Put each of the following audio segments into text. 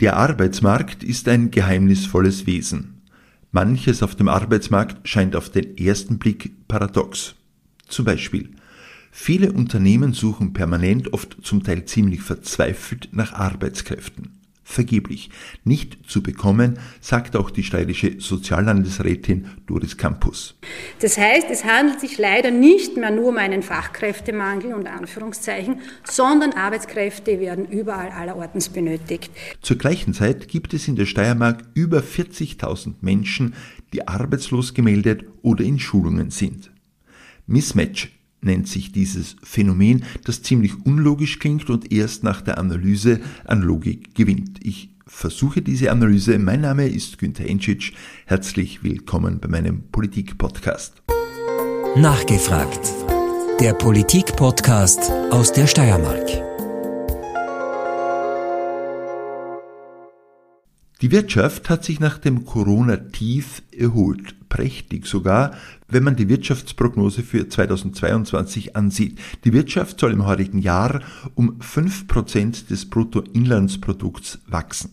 Der Arbeitsmarkt ist ein geheimnisvolles Wesen. Manches auf dem Arbeitsmarkt scheint auf den ersten Blick paradox. Zum Beispiel, viele Unternehmen suchen permanent, oft zum Teil ziemlich verzweifelt, nach Arbeitskräften vergeblich. Nicht zu bekommen, sagt auch die steirische Soziallandesrätin Doris Campus. Das heißt, es handelt sich leider nicht mehr nur um einen Fachkräftemangel und Anführungszeichen, sondern Arbeitskräfte werden überall allerortens benötigt. Zur gleichen Zeit gibt es in der Steiermark über 40.000 Menschen, die arbeitslos gemeldet oder in Schulungen sind. Mismatch nennt sich dieses Phänomen, das ziemlich unlogisch klingt und erst nach der Analyse an Logik gewinnt. Ich versuche diese Analyse. Mein Name ist Günther Enschitsch. Herzlich willkommen bei meinem Politik-Podcast. Nachgefragt. Der Politik-Podcast aus der Steiermark. Die Wirtschaft hat sich nach dem Corona-Tief erholt, prächtig sogar, wenn man die Wirtschaftsprognose für 2022 ansieht. Die Wirtschaft soll im heutigen Jahr um fünf Prozent des Bruttoinlandsprodukts wachsen.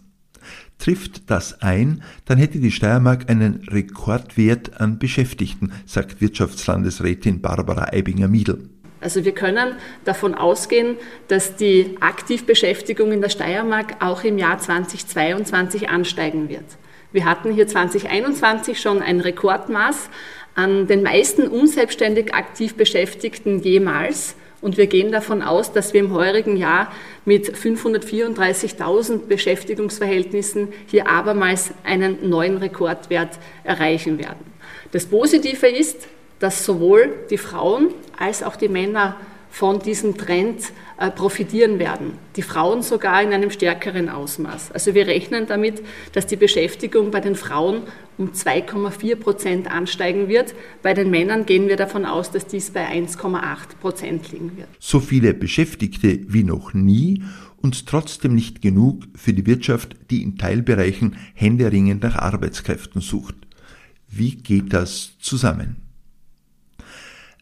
Trifft das ein, dann hätte die Steiermark einen Rekordwert an Beschäftigten, sagt Wirtschaftslandesrätin Barbara Eibinger-Miedl. Also wir können davon ausgehen, dass die Aktivbeschäftigung in der Steiermark auch im Jahr 2022 ansteigen wird. Wir hatten hier 2021 schon ein Rekordmaß an den meisten unselbstständig aktiv Beschäftigten jemals. Und wir gehen davon aus, dass wir im heurigen Jahr mit 534.000 Beschäftigungsverhältnissen hier abermals einen neuen Rekordwert erreichen werden. Das Positive ist, dass sowohl die Frauen als auch die Männer von diesem Trend äh, profitieren werden. Die Frauen sogar in einem stärkeren Ausmaß. Also wir rechnen damit, dass die Beschäftigung bei den Frauen um 2,4 Prozent ansteigen wird. Bei den Männern gehen wir davon aus, dass dies bei 1,8 Prozent liegen wird. So viele Beschäftigte wie noch nie und trotzdem nicht genug für die Wirtschaft, die in Teilbereichen händeringend nach Arbeitskräften sucht. Wie geht das zusammen?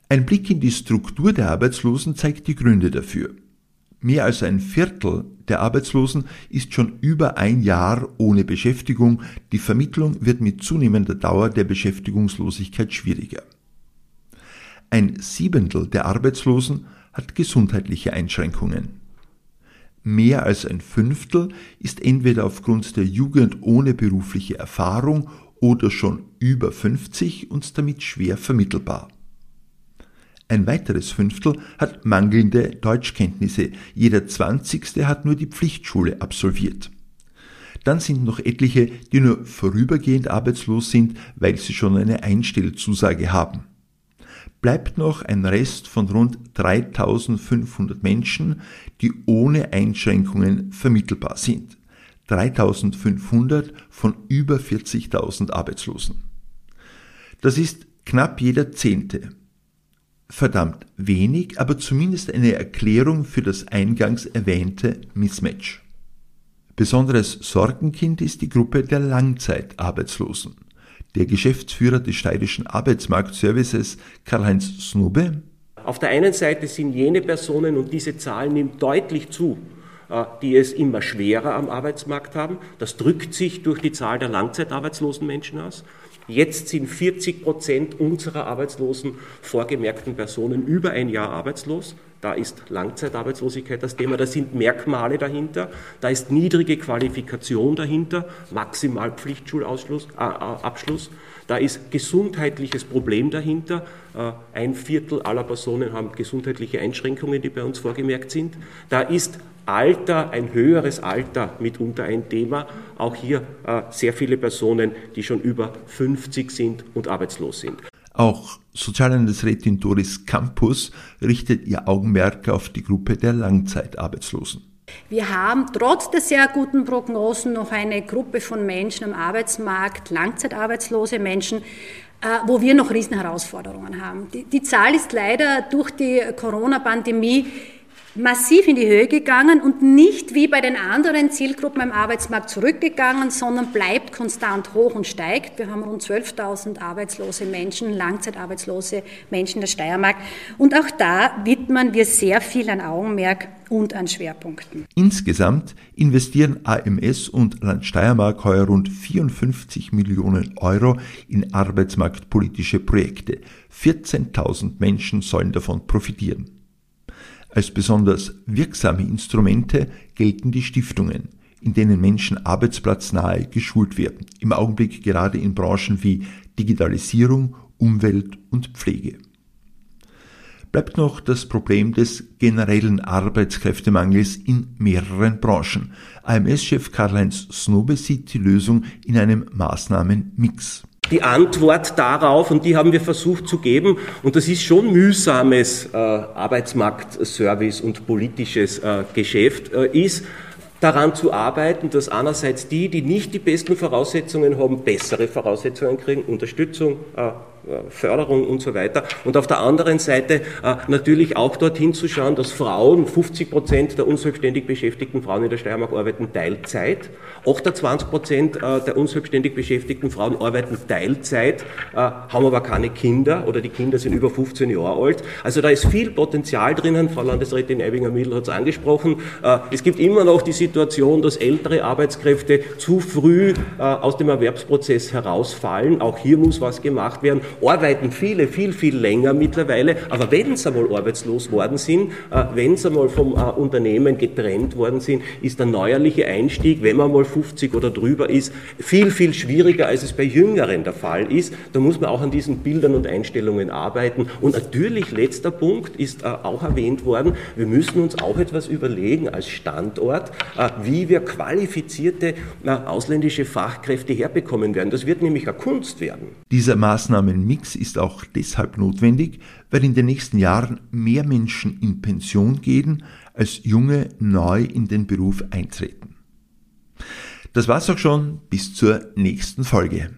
Ein Blick in die Struktur der Arbeitslosen zeigt die Gründe dafür. Mehr als ein Viertel der Arbeitslosen ist schon über ein Jahr ohne Beschäftigung. Die Vermittlung wird mit zunehmender Dauer der Beschäftigungslosigkeit schwieriger. Ein Siebendel der Arbeitslosen hat gesundheitliche Einschränkungen. Mehr als ein Fünftel ist entweder aufgrund der Jugend ohne berufliche Erfahrung oder schon über 50 und damit schwer vermittelbar. Ein weiteres Fünftel hat mangelnde Deutschkenntnisse, jeder Zwanzigste hat nur die Pflichtschule absolviert. Dann sind noch etliche, die nur vorübergehend arbeitslos sind, weil sie schon eine Einstellzusage haben. Bleibt noch ein Rest von rund 3500 Menschen, die ohne Einschränkungen vermittelbar sind. 3500 von über 40.000 Arbeitslosen. Das ist knapp jeder Zehnte verdammt wenig, aber zumindest eine Erklärung für das eingangs erwähnte Mismatch. Besonderes Sorgenkind ist die Gruppe der Langzeitarbeitslosen. Der Geschäftsführer des steirischen Arbeitsmarktservices Karl-Heinz Snube. Auf der einen Seite sind jene Personen, und diese Zahl nimmt deutlich zu, äh, die es immer schwerer am Arbeitsmarkt haben. Das drückt sich durch die Zahl der langzeitarbeitslosen Menschen aus. Jetzt sind 40 Prozent unserer arbeitslosen vorgemerkten Personen über ein Jahr arbeitslos. Da ist Langzeitarbeitslosigkeit das Thema, da sind Merkmale dahinter, da ist niedrige Qualifikation dahinter, maximal Pflichtschulabschluss, äh, da ist gesundheitliches Problem dahinter. Äh, ein Viertel aller Personen haben gesundheitliche Einschränkungen, die bei uns vorgemerkt sind. Da ist Alter, ein höheres Alter mitunter ein Thema. Auch hier äh, sehr viele Personen, die schon über 50 sind und arbeitslos sind. Auch Soziallandesrätin Doris Campus richtet ihr Augenmerk auf die Gruppe der Langzeitarbeitslosen. Wir haben trotz der sehr guten Prognosen noch eine Gruppe von Menschen am Arbeitsmarkt, langzeitarbeitslose Menschen, äh, wo wir noch Riesenherausforderungen haben. Die, die Zahl ist leider durch die Corona-Pandemie massiv in die Höhe gegangen und nicht wie bei den anderen Zielgruppen im Arbeitsmarkt zurückgegangen, sondern bleibt konstant hoch und steigt. Wir haben rund 12.000 arbeitslose Menschen, langzeitarbeitslose Menschen der Steiermark. Und auch da widmen wir sehr viel an Augenmerk und an Schwerpunkten. Insgesamt investieren AMS und Land Steiermark heuer rund 54 Millionen Euro in arbeitsmarktpolitische Projekte. 14.000 Menschen sollen davon profitieren. Als besonders wirksame Instrumente gelten die Stiftungen, in denen Menschen arbeitsplatznahe geschult werden, im Augenblick gerade in Branchen wie Digitalisierung, Umwelt und Pflege. Bleibt noch das Problem des generellen Arbeitskräftemangels in mehreren Branchen. AMS-Chef Karl-Heinz Snobe sieht die Lösung in einem Maßnahmenmix die Antwort darauf, und die haben wir versucht zu geben, und das ist schon mühsames äh, Arbeitsmarktservice und politisches äh, Geschäft, äh, ist daran zu arbeiten, dass einerseits die, die nicht die besten Voraussetzungen haben, bessere Voraussetzungen kriegen, Unterstützung, äh, Förderung und so weiter. Und auf der anderen Seite äh, natürlich auch dorthin zu schauen, dass Frauen, 50 Prozent der unselbstständig beschäftigten Frauen in der Steiermark arbeiten Teilzeit, 28 Prozent äh, der unselbstständig beschäftigten Frauen arbeiten Teilzeit, äh, haben aber keine Kinder oder die Kinder sind über 15 Jahre alt. Also da ist viel Potenzial drinnen. Frau Landesrätin Eibinger-Miedl hat es angesprochen. Äh, es gibt immer noch die Situation, dass ältere Arbeitskräfte zu früh äh, aus dem Erwerbsprozess herausfallen. Auch hier muss was gemacht werden arbeiten viele viel, viel länger mittlerweile, aber wenn sie einmal arbeitslos worden sind, äh, wenn sie einmal vom äh, Unternehmen getrennt worden sind, ist der neuerliche Einstieg, wenn man mal 50 oder drüber ist, viel, viel schwieriger, als es bei Jüngeren der Fall ist. Da muss man auch an diesen Bildern und Einstellungen arbeiten. Und natürlich, letzter Punkt ist äh, auch erwähnt worden, wir müssen uns auch etwas überlegen als Standort, wie wir qualifizierte ausländische Fachkräfte herbekommen werden. Das wird nämlich eine Kunst werden. Diese Maßnahmen Mix ist auch deshalb notwendig, weil in den nächsten Jahren mehr Menschen in Pension gehen, als junge neu in den Beruf eintreten. Das war's auch schon, bis zur nächsten Folge.